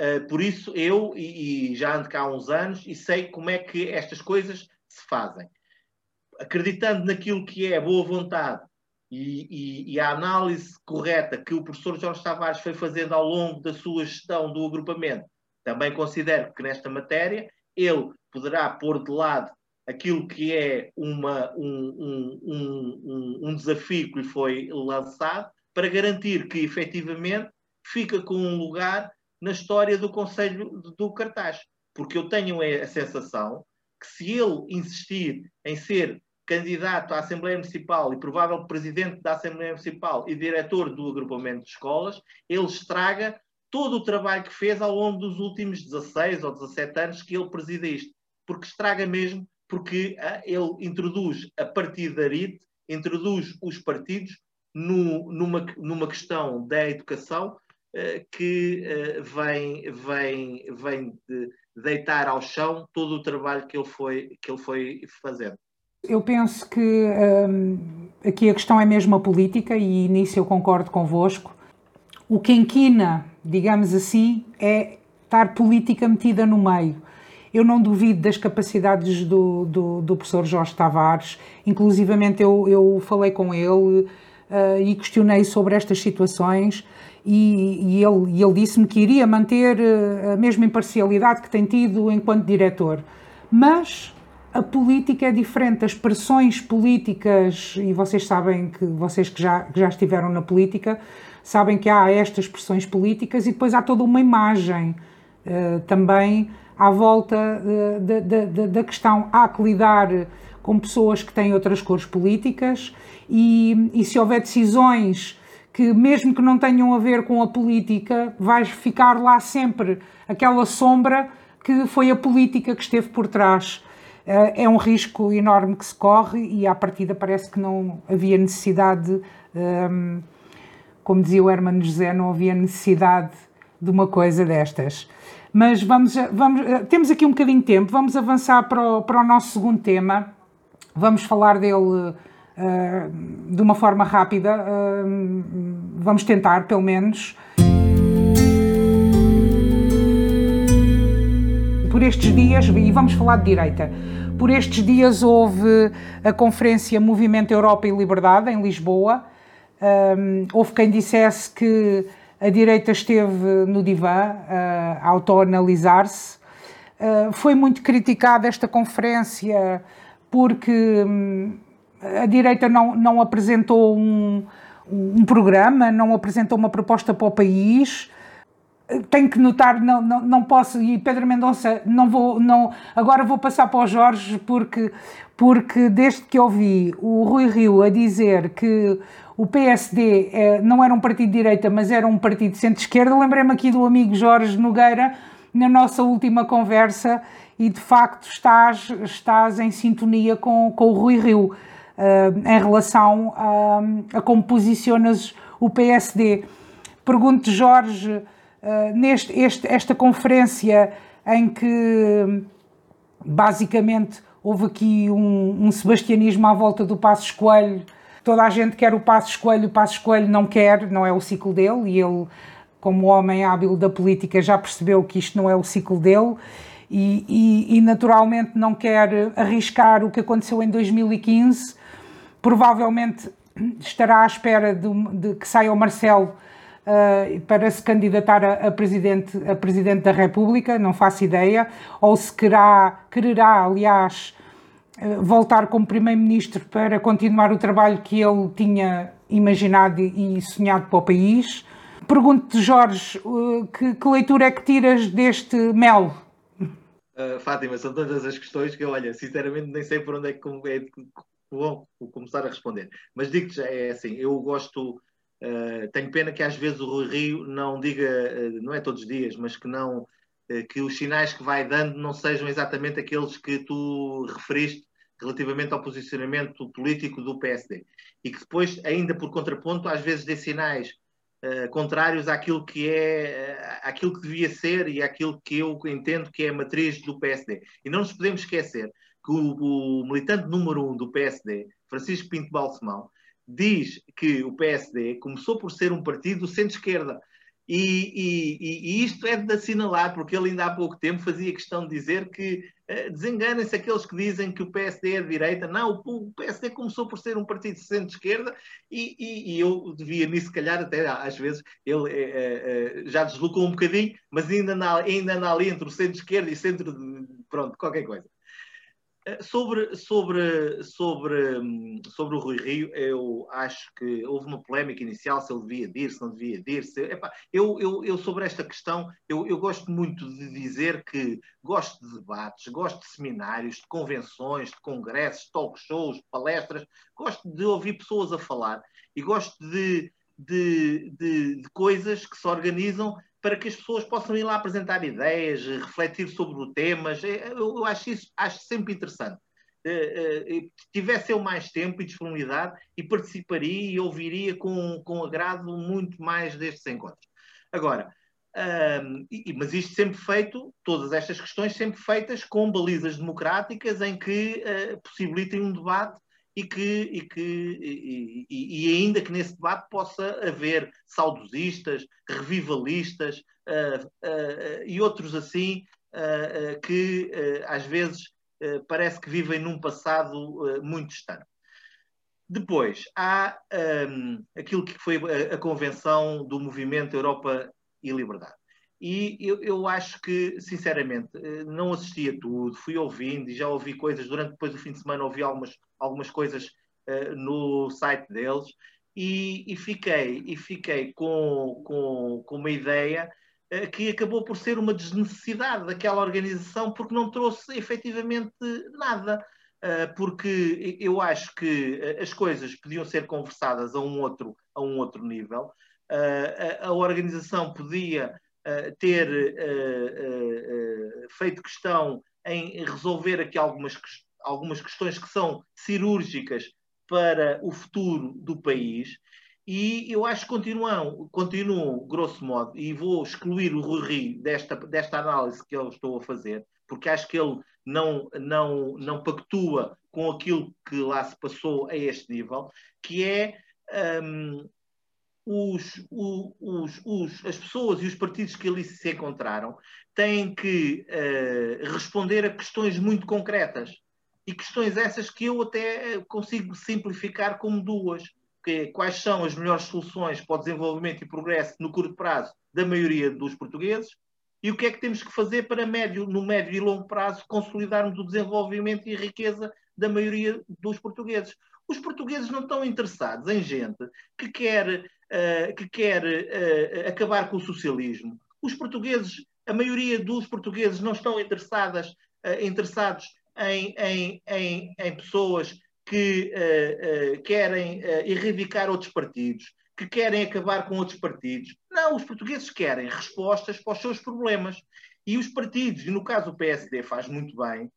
Uh, por isso, eu, e, e, já ando cá há uns anos, e sei como é que estas coisas se fazem. Acreditando naquilo que é boa vontade e, e, e, a análise correta que o professor Jorge Tavares foi fazendo ao longo da sua gestão do agrupamento, também considero que nesta matéria ele poderá pôr de lado aquilo que é uma, um, um, um, um desafio que lhe foi lançado para garantir que efetivamente fica com um lugar na história do Conselho do Cartaz. Porque eu tenho a sensação que se ele insistir em ser candidato à Assembleia Municipal e provável presidente da Assembleia Municipal e diretor do agrupamento de escolas, ele estraga todo o trabalho que fez ao longo dos últimos 16 ou 17 anos que ele preside isto. Porque estraga mesmo, porque ah, ele introduz a partidarite, introduz os partidos no, numa, numa questão da educação uh, que uh, vem, vem, vem de deitar ao chão todo o trabalho que ele foi, que ele foi fazendo. Eu penso que um, aqui a questão é mesmo a política e nisso eu concordo convosco. O que inquina, digamos assim, é estar política metida no meio. Eu não duvido das capacidades do, do, do professor Jorge Tavares, inclusivamente eu, eu falei com ele uh, e questionei sobre estas situações e, e ele, ele disse-me que iria manter uh, a mesma imparcialidade que tem tido enquanto diretor. Mas a política é diferente, as pressões políticas, e vocês sabem que vocês que já, que já estiveram na política, sabem que há estas pressões políticas e depois há toda uma imagem uh, também à volta uh, da questão. Há que lidar com pessoas que têm outras cores políticas e, e se houver decisões que, mesmo que não tenham a ver com a política, vai ficar lá sempre aquela sombra que foi a política que esteve por trás. Eh, é um risco enorme que se corre e, à partida, parece que não havia necessidade, ehm, como dizia o Hermano José, não havia necessidade de uma coisa destas. Mas vamos, vamos, eh, temos aqui um bocadinho de tempo, vamos avançar para o, para o nosso segundo tema. Vamos falar dele uh, de uma forma rápida, uh, vamos tentar, pelo menos. Por estes dias, e vamos falar de direita, por estes dias houve a conferência Movimento Europa e Liberdade em Lisboa. Um, houve quem dissesse que a direita esteve no divã uh, a autoanalisar-se. Uh, foi muito criticada esta conferência porque um, a direita não, não apresentou um, um programa, não apresentou uma proposta para o país tenho que notar, não, não, não posso, e Pedro Mendonça, não vou, não, agora vou passar para o Jorge, porque, porque desde que ouvi o Rui Rio a dizer que o PSD eh, não era um partido de direita, mas era um partido de centro-esquerda, lembrei-me aqui do amigo Jorge Nogueira, na nossa última conversa, e de facto estás, estás em sintonia com, com o Rui Rio, uh, em relação a, a como posicionas o PSD. Pergunto, Jorge, uh, neste, este, esta conferência em que basicamente houve aqui um, um sebastianismo à volta do Passo Coelho. Toda a gente quer o Passo Coelho, o Passo Coelho não quer, não é o ciclo dele, e ele, como homem hábil da política, já percebeu que isto não é o ciclo dele. E, e, e, naturalmente não quer arriscar o que aconteceu em 2015. Provavelmente estará à espera de, de que saia o Marcelo uh, para se candidatar a, a, presidente, a presidente da República, não faço ideia, ou se querá, quererá, aliás, uh, voltar como primeiro-ministro para continuar o trabalho que ele tinha imaginado e sonhado para o país. Pergunto-te, Jorge, uh, que, que, leitura é que tiras deste mel? Uh, Fátima, são tantas as questões que eu, olha, sinceramente nem sei por onde é que é, vou começar a responder. Mas digo-te, é assim, eu gosto Uh, tenho pena que às vezes o Rui Rio não diga, uh, não é todos os dias, mas que não uh, que os sinais que vai dando não sejam exatamente aqueles que tu referiste relativamente ao posicionamento político do PSD. E que depois, ainda por contraponto, às vezes dê sinais contrários àquilo que é àquilo que devia ser e àquilo que eu entendo que é a matriz do PSD. E não nos podemos esquecer que o, o militante número um do PSD, Francisco Pinto Balsemão, diz que o PSD começou por ser um partido centro-esquerda E, e, e, isto é de assinalar, porque ele ainda há pouco tempo fazia questão de dizer que uh, desenganem-se aqueles que dizem que o PSD é de direita. Não, o, PSD começou por ser um partido de centro-esquerda e, e, eu devia nisso, se calhar, até às vezes, ele uh, uh, já deslocou um bocadinho, mas ainda anda, ainda anda ali entre o centro-esquerda e centro de, pronto, qualquer coisa. Eh, sobre, sobre, sobre, sobre o Rui Rio, eu acho que houve uma polémica inicial se ele devia dir, se não devia dir. Se, epá, eu, eu, eu, sobre esta questão, eu, eu gosto muito de dizer que gosto de debates, gosto de seminários, de convenções, de congressos, talk shows, palestras, gosto de ouvir pessoas a falar e gosto de, de, de, de coisas que se organizam para que as pessoas possam ir lá apresentar ideias, refletir sobre temas. É, eu acho isso acho sempre interessante. Eh, eh, tivesse eu mais tempo e disponibilidade e participaria e ouviria com, com agrado muito mais destes encontros. Agora, e, mas isto sempre feito, todas estas questões sempre feitas com balizas democráticas em que uh, possibilitem um debate e que, e, que e, e, ainda que nesse debate possa haver saudosistas, revivalistas uh, uh, e outros assim uh, que às vezes parece que vivem num passado muito distante. Depois, há um, aquilo que foi a, a, convenção do movimento Europa e Liberdade. E eu, eu, acho que, sinceramente, não assisti a tudo, fui ouvindo e já ouvi coisas durante depois do fim de semana, ouvi algumas algumas coisas uh, no site deles e, e, fiquei, e fiquei com, com, com uma ideia uh, que acabou por ser uma desnecessidade daquela organização porque não trouxe efetivamente nada. Uh, porque eu acho que as coisas podiam ser conversadas a um outro, a um outro nível. A, a, organização podia ter feito questão em resolver aqui algumas algumas questões que são cirúrgicas para o futuro do país. E eu acho que continuam, continuam, grosso modo, e vou excluir o Rui Rio desta, desta análise que eu estou a fazer, porque acho que ele não, não, não pactua com aquilo que lá se passou a este nível, que é um, os, os, os, as pessoas e os partidos que ali se encontraram têm que uh, responder a questões muito concretas e questões essas que eu até eh, consigo simplificar como duas. Que, é, quais são as melhores soluções para o desenvolvimento e progresso no curto prazo da maioria dos portugueses e o que é que temos que fazer para médio, no médio e longo prazo consolidarmos o desenvolvimento e a riqueza da maioria dos portugueses. Os portugueses não estão interessados em gente que quer, uh, que quer uh, acabar com o socialismo. Os portugueses, a maioria dos portugueses não estão interessadas, uh, interessados em, em, em, em pessoas que querem erradicar outros partidos, que querem acabar com outros partidos. Não, os portugueses querem respostas para os seus problemas. E os partidos, e no caso o PSD faz muito bem,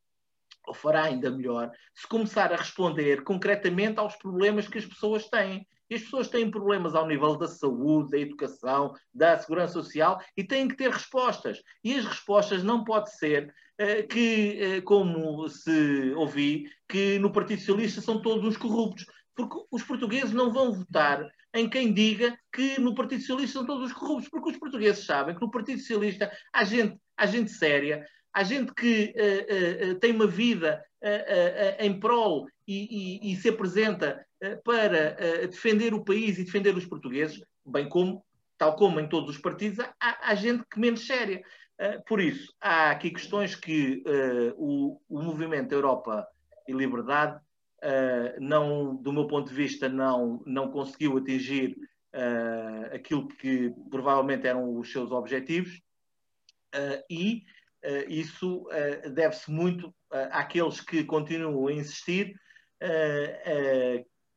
ou fará ainda melhor, se começar a responder concretamente aos problemas que as pessoas têm. E as pessoas têm problemas ao nível da saúde, da educação, da segurança social e têm que ter respostas. E as respostas não pode ser uh, que, uh, como se ouvi, que no Partido Socialista são todos uns corruptos. Porque os portugueses não vão votar em quem diga que no Partido Socialista são todos os corruptos, porque os portugueses sabem que no Partido Socialista há gente, há gente séria, há gente que uh, uh, tem uma vida uh, em prol e, e, e se apresenta para defender o país e defender os portugueses, bem como, tal como em todos os partidos, há, há gente que menos séria. por isso, há aqui questões que o, o, movimento Europa e Liberdade, não, do meu ponto de vista, não, não conseguiu atingir aquilo que provavelmente eram os seus objetivos. e eh, isso eh, deve-se muito eh, àqueles que continuam a insistir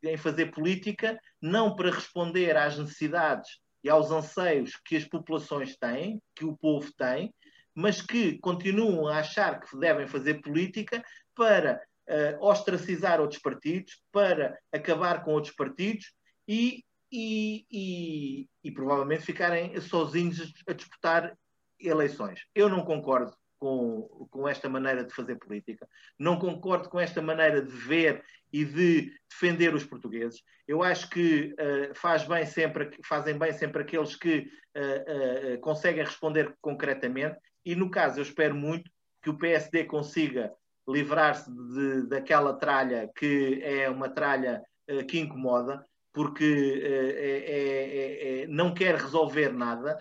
em fazer política, não para responder às necessidades e aos anseios que as populações têm, que o povo tem, mas que continuam a achar que devem fazer política para uh, ostracizar outros partidos, para acabar com outros partidos e, e, e, e provavelmente ficarem sozinhos a disputar eleições. Eu não concordo com, com esta maneira de fazer política, não concordo com esta maneira de ver e de defender os portugueses. Eu acho que uh, faz bem sempre, fazem bem sempre aqueles que uh, uh, conseguem responder concretamente, e no caso eu espero muito que o PSD consiga livrar-se daquela tralha que é uma tralha que incomoda, porque é, é, é, não quer resolver nada,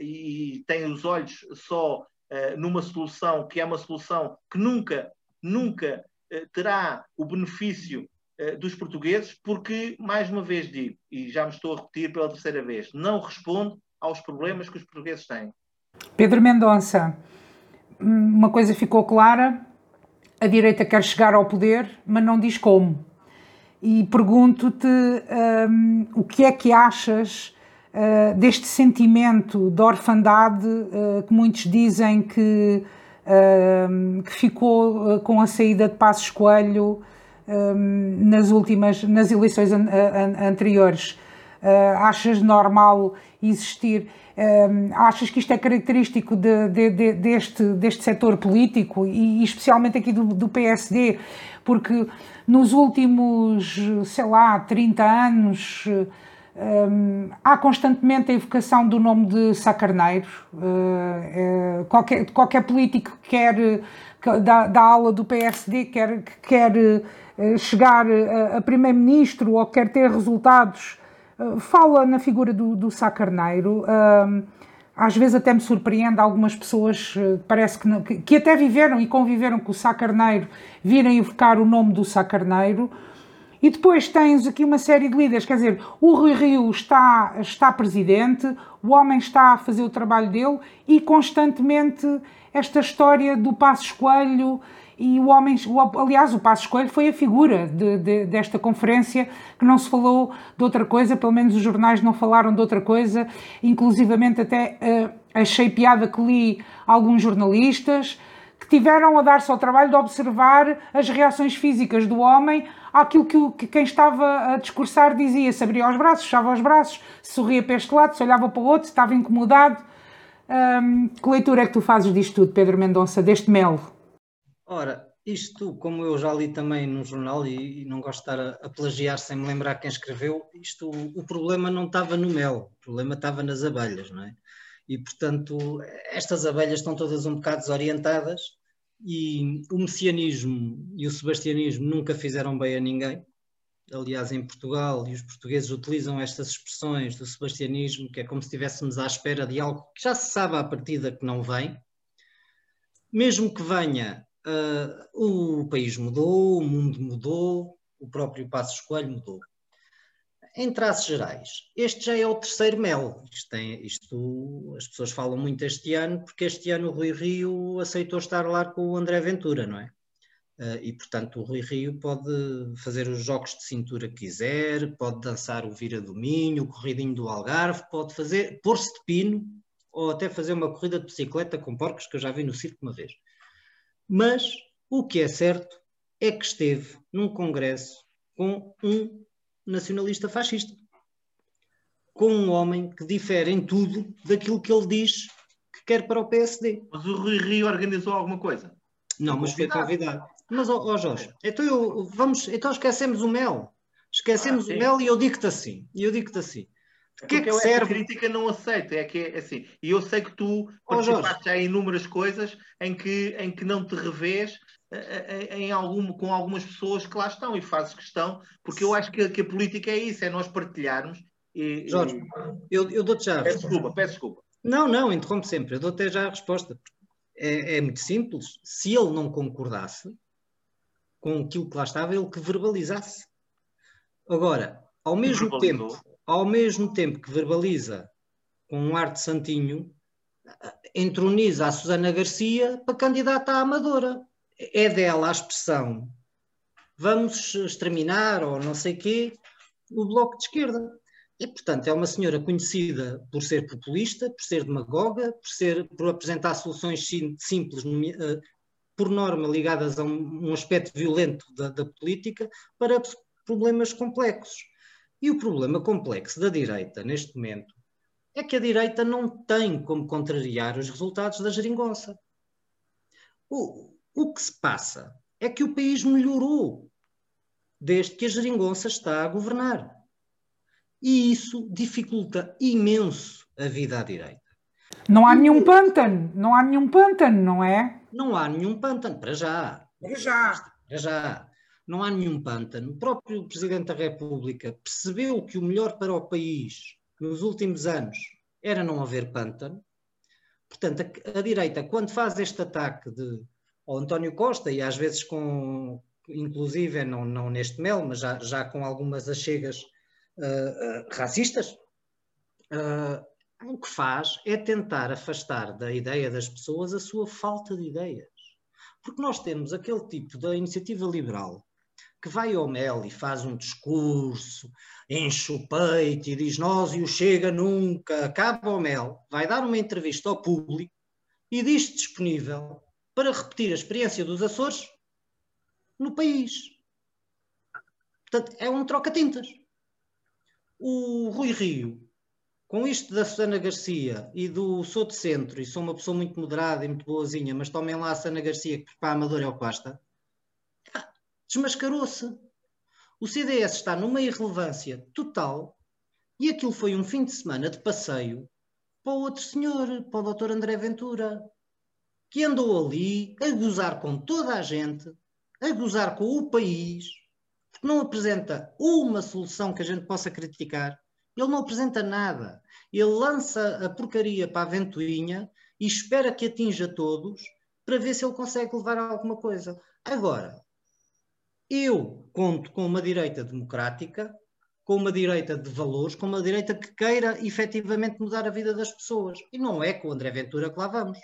e tem os olhos só uh, numa solução que é uma solução que nunca, nunca terá o benefício dos portugueses, porque, mais uma vez digo, e já me estou a repetir pela terceira vez, não responde aos problemas que os portugueses têm. Pedro Mendonça, uma coisa ficou clara: a direita quer chegar ao poder, mas não diz como. E pergunto-te um, o que é que achas uh, deste sentimento de orfandade uh, que muitos dizem que, uh, que ficou com a saída de Passos Coelho nas últimas, nas eleições an an anteriores. achas normal existir? achas que isto é característico de, de, de, deste, deste setor político e, e especialmente aqui do, do, PSD? Porque nos últimos, sei lá, 30 anos um, há constantemente a evocação do nome de Sacarneiro. Uh, uh, qualquer, qualquer político que quer, da, da ala do PSD, quer, que quer uh, chegar a, a primeiro-ministro ou quer ter resultados, fala na figura do, do Sacarneiro. às vezes até me surpreende algumas pessoas, parece que, não, que, que, até viveram e conviveram com o Sacarneiro, virem evocar o nome do Sacarneiro. E depois tens aqui uma série de líderes, quer dizer, o Rui Rio está, está presidente, o homem está a fazer o trabalho dele e constantemente esta história do Passos Coelho e o homem, o, aliás, o Passos Coelho foi a figura de, de, desta conferência que não se falou de outra coisa, pelo menos os jornais não falaram de outra coisa, inclusivamente até uh, achei piada que li alguns jornalistas que tiveram a dar-se ao trabalho de observar as reações físicas do homem àquilo que, o, que quem estava a discursar dizia. Se abria os braços, fechava os braços, sorria para este lado, se olhava para o outro, estava incomodado. Hum, que leitura é que tu fazes disto tudo, Pedro Mendonça, deste mel? Ora, isto, como eu já li também no jornal e, e não gosto de estar a, a, plagiar sem me lembrar quem escreveu, isto, o problema não estava no mel, o problema estava nas abelhas, não é? E, portanto, estas abelhas estão todas um bocado desorientadas e o messianismo e o sebastianismo nunca fizeram bem a ninguém. Aliás, em Portugal, e os portugueses utilizam estas expressões do sebastianismo, que é como se estivéssemos à espera de algo que já se sabe à partida que não vem. Mesmo que venha, uh, o país mudou, o mundo mudou, o próprio Passo Escolho mudou. Em traços gerais, este já é o terceiro mel. Isto, tem, isto, as pessoas falam muito este ano, porque este ano o Rui Rio aceitou estar lá com o André Ventura, não é? Uh, e, portanto, o Rui Rio pode fazer os jogos de cintura que quiser, pode dançar o vira do Minho, o corridinho do Algarve, pode fazer, pôr-se de pino, ou até fazer uma corrida de bicicleta com porcos, que eu já vi no circo uma vez. Mas o que é certo é que esteve num congresso com um nacionalista fascista. Com um homem que difere em tudo daquilo que ele diz que quer para o PSD. Mas o Rui Rio organizou alguma coisa? Não, mas foi convidado. Mas, ó, oh, Jorge, então, eu, vamos, então esquecemos o mel. Esquecemos ah, o mel e eu digo-te assim. E eu digo-te assim. De que é que serve? A crítica não aceito, é que é assim. E eu sei que tu participaste já em inúmeras coisas em que, em que não te revês em algum, com algumas pessoas que lá estão e fazes questão, porque eu acho que, que a política é isso, é nós partilharmos. E, Jorge, e... eu, eu dou-te já. Peço desculpa, peço desculpa. Não, não, interrompe sempre, eu dou-te já a resposta. É, é, muito simples. Se ele não concordasse com aquilo que lá estava, ele que verbalizasse. Agora, ao mesmo tempo, ao mesmo tempo que verbaliza com um ar de santinho, entroniza a Susana Garcia para candidata à Amadora é dela a expressão vamos exterminar ou não sei quê o Bloco de Esquerda. E, portanto, é uma senhora conhecida por ser populista, por ser demagoga, por, ser, por apresentar soluções simples, uh, por norma ligadas a um aspecto violento da, da, política, para problemas complexos. E o problema complexo da direita, neste momento, é que a direita não tem como contrariar os resultados da geringonça. O, o que se passa é que o país melhorou desde que a geringonça está a governar. E isso dificulta imenso a vida à direita. Não há nenhum pântano, não há nenhum pântano, não é? Não há nenhum pântano, para já. Para já. Para já. Não há nenhum pântano. O próprio Presidente da República percebeu que o melhor para o país nos últimos anos era não haver pântano. Portanto, a, a direita, quando faz este ataque de, ao António Costa, e às vezes com, inclusive, não, não neste mel, mas já, já com algumas achegas uh, uh, racistas, uh, o que faz é tentar afastar da ideia das pessoas a sua falta de ideias. Porque nós temos aquele tipo da iniciativa liberal que vai ao mel e faz um discurso, enche o peito e diz nós e o Chega nunca, acaba o mel, vai dar uma entrevista ao público e diz disponível para repetir a experiência dos Açores no país. Portanto, é um troca-tintas. O Rui Rio, com isto da Susana Garcia e do Sou de Centro, e sou uma pessoa muito moderada e muito boazinha, mas tomem lá a Susana Garcia, que para a Amador é o que desmascarou-se. O CDS está numa irrelevância total e aquilo foi um fim de semana de passeio para o outro senhor, para o Dr. André Ventura, que andou ali a gozar com toda a gente, a gozar com o país, porque não apresenta uma solução que a gente possa criticar. Ele não apresenta nada. Ele lança a porcaria para a ventoinha e espera que atinja todos para ver se ele consegue levar alguma coisa. Agora, eu conto com uma direita democrática, com uma direita de valores, com uma direita que queira efetivamente mudar a vida das pessoas. E não é com o André Ventura que lá vamos.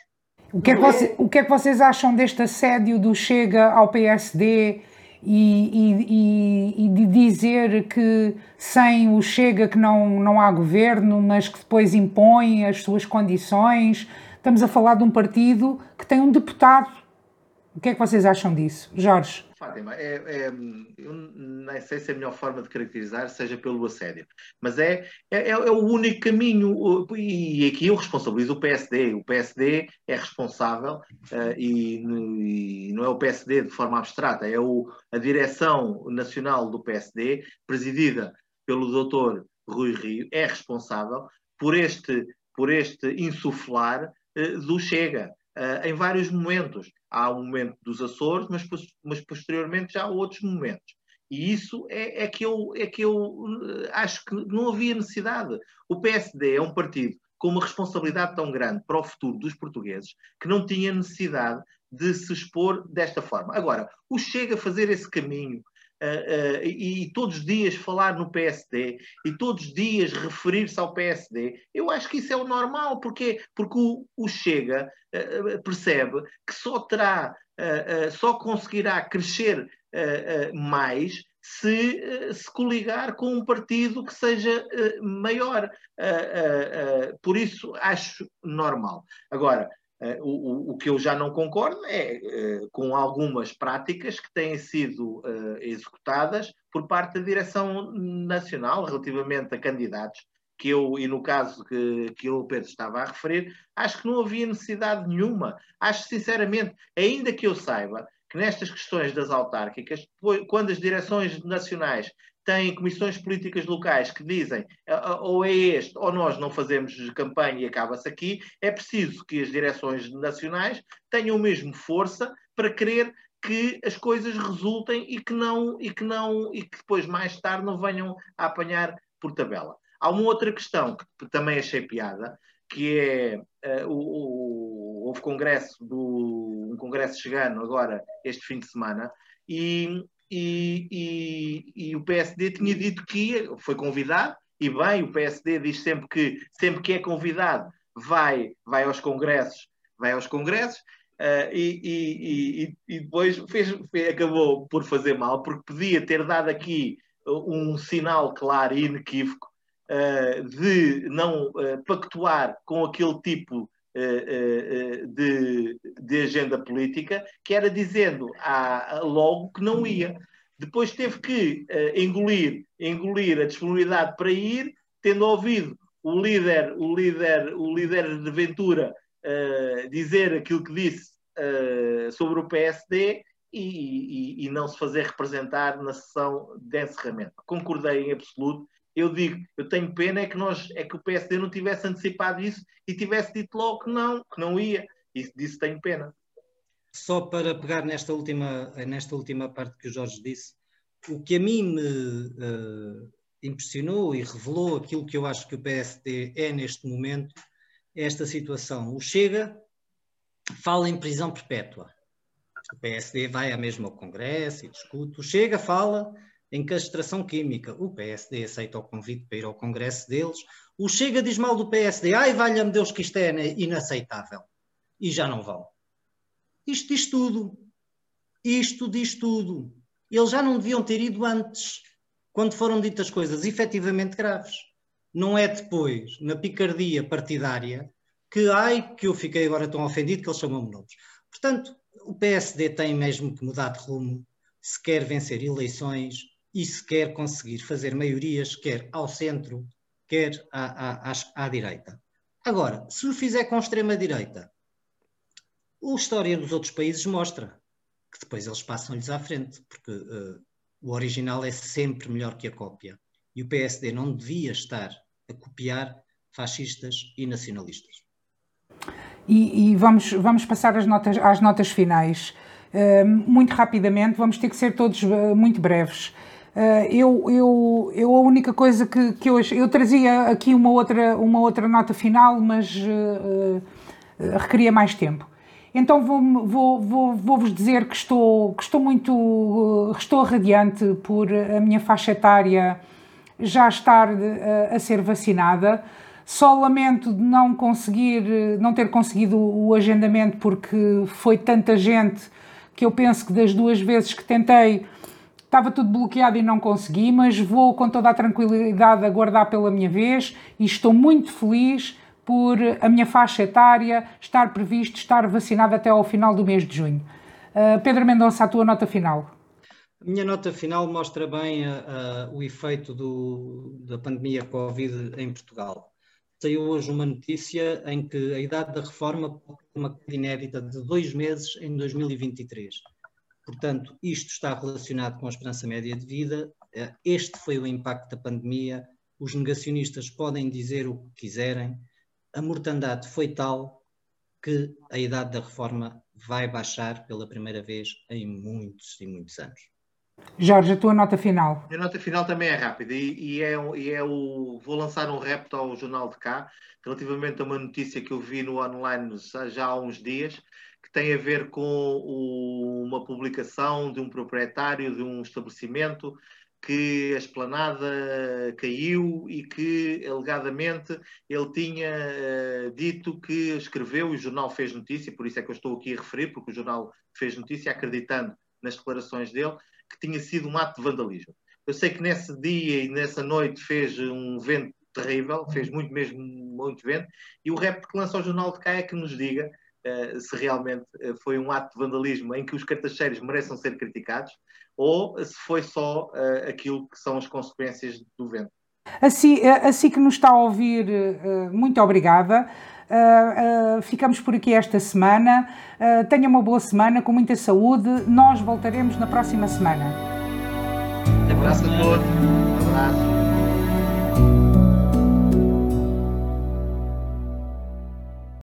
O que, é que, você, o que, é que vocês acham deste assédio do Chega ao PSD e, e, e, de dizer que sem o Chega que não, não há governo, mas que depois impõe as suas condições? Estamos a falar de um partido que tem um deputado. O que é que vocês acham disso, Jorge? Fátima, é, é, eu nem sei se é a melhor forma de caracterizar seja pelo assédio, mas é, é, é, o único caminho, e aqui eu responsabilizo o PSD. O PSD é responsável, uh, e, e, não é o PSD de forma abstrata, é o, a direção nacional do PSD, presidida pelo doutor Rui Rio, é responsável por este, por este insuflar uh, do Chega. Uh, em vários momentos há um momento dos Açores, mas, mas posteriormente já há outros momentos. E isso é, é, que eu, é que eu eh, acho que não havia necessidade. O PSD é um partido com uma responsabilidade tão grande para o futuro dos portugueses que não tinha necessidade de se expor desta forma. Agora, o Chega a fazer esse caminho Uh, uh, e, todos os dias falar no PSD e todos os dias referir-se ao PSD, eu acho que isso é o normal, porque, porque o, o Chega uh, percebe que só terá, só conseguirá crescer mais se se coligar com um partido que seja maior. por isso acho normal. Agora, o, o, que eu já não concordo é uh, com algumas práticas que têm sido uh, executadas por parte da direção nacional relativamente a candidatos que eu, e no caso que, que o Pedro estava a referir, acho que não havia necessidade nenhuma. Acho sinceramente, ainda que eu saiba que nestas questões das autárquicas, quando as direções nacionais têm comissões políticas locais que dizem ou é este ou nós não fazemos campanha e acaba-se aqui, é preciso que as direções nacionais tenham mesmo força para querer que as coisas resultem e que não e que não e que depois mais tarde não venham a apanhar por tabela. Há uma outra questão que também achei piada, que é uh, o, o, houve congresso do um congresso chegando agora este fim de semana e e, e, e, o PSD tinha dito que ia, foi convidado, e bem, o PSD diz sempre que sempre que é convidado vai, vai aos congressos, vai aos congressos, uh, e, e, depois fez, acabou por fazer mal, porque podia ter dado aqui um sinal claro e inequívoco uh, de não uh, pactuar com aquele tipo eh, eh, eh, de, de, agenda política, que era dizendo a, logo que não ia. Depois teve que engolir, engolir a disponibilidade para ir, tendo ouvido o líder, o líder, o líder de Ventura uh, dizer aquilo que disse uh, sobre o PSD e, e, e, não se fazer representar na sessão de encerramento. Concordei em absoluto. Eu digo, eu tenho pena é que nós, é que o PSD não tivesse antecipado isso e tivesse dito logo que não, que não ia. E disso tenho pena. Só para pegar nesta última, nesta última parte que o Jorge disse, o que a mim me uh, impressionou e revelou aquilo que eu acho que o PSD é neste momento, é esta situação. O Chega fala em prisão perpétua. O PSD vai à mesma ao Congresso e discute. O Chega fala em castração química. O PSD aceita o convite para ir ao Congresso deles. O Chega diz mal do PSD. Ai, valha-me Deus que isto é inaceitável. E já não vão. Isto diz tudo. Isto diz tudo. Eles já não deviam ter ido antes, quando foram ditas coisas efetivamente graves. Não é depois, na picardia partidária, que ai, que eu fiquei agora tão ofendido que eles chamam-me nomes. Portanto, o PSD tem mesmo que mudar de rumo se quer vencer eleições e se quer conseguir fazer maiorias, quer ao centro, quer à, à, à, à direita. Agora, se o fizer com extrema-direita, a história dos outros países mostra que depois eles passam-lhes à frente, porque uh, o original é sempre melhor que a cópia. E o PSD não devia estar a copiar fascistas e nacionalistas. E, e vamos, vamos passar às notas, às notas finais. Uh, muito rapidamente, vamos ter que ser todos uh, muito breves. Uh, eu, eu, eu a única coisa que, que hoje eu trazia aqui uma outra, uma outra nota final, mas requeria mais tempo. Então vou-vos vou, vou, vou dizer que estou, que estou muito estou radiante por a minha faixa etária já estar a ser vacinada. Só lamento de não conseguir, não ter conseguido o agendamento porque foi tanta gente que eu penso que das duas vezes que tentei estava tudo bloqueado e não consegui, mas vou com toda a tranquilidade aguardar pela minha vez e estou muito feliz por a minha faixa etária estar previsto estar vacinado até ao final do mês de junho. Uh, Pedro Mendonça, a tua nota final. A minha nota final mostra bem uh, uh, o efeito do, da pandemia Covid em Portugal. Saiu hoje uma notícia em que a idade da reforma pode ter uma inédita de dois meses em 2023. Portanto, isto está relacionado com a esperança média de vida. Este foi o impacto da pandemia. Os negacionistas podem dizer o que quiserem, a mortandade foi tal que a idade da reforma vai baixar pela primeira vez em muitos e muitos anos. Jorge, a tua nota final. A nota final também é rápida e, e, é, e é o. Vou lançar um repto ao Jornal de Cá relativamente a uma notícia que eu vi no online já há uns dias que tem a ver com o, uma publicação de um proprietário de um estabelecimento que a esplanada caiu e que, alegadamente, ele tinha uh, dito que escreveu, e o jornal fez notícia, por isso é que eu estou aqui a referir, porque o jornal fez notícia acreditando nas declarações dele, que tinha sido um ato de vandalismo. Eu sei que nesse dia e nessa noite fez um vento terrível, fez muito mesmo muito vento, e o rap que lança ao jornal de cá é que nos diga se realmente uh, foi um ato de vandalismo em que os cartacheiros mereçam ser criticados, ou se foi só uh, aquilo que são as consequências do vento. Assim, assim que nos está a ouvir, muito obrigada. Uh, uh, ficamos por aqui esta semana. Uh, tenha uma boa semana, com muita saúde. Nós voltaremos na próxima semana. Um abraço a todos. Um abraço.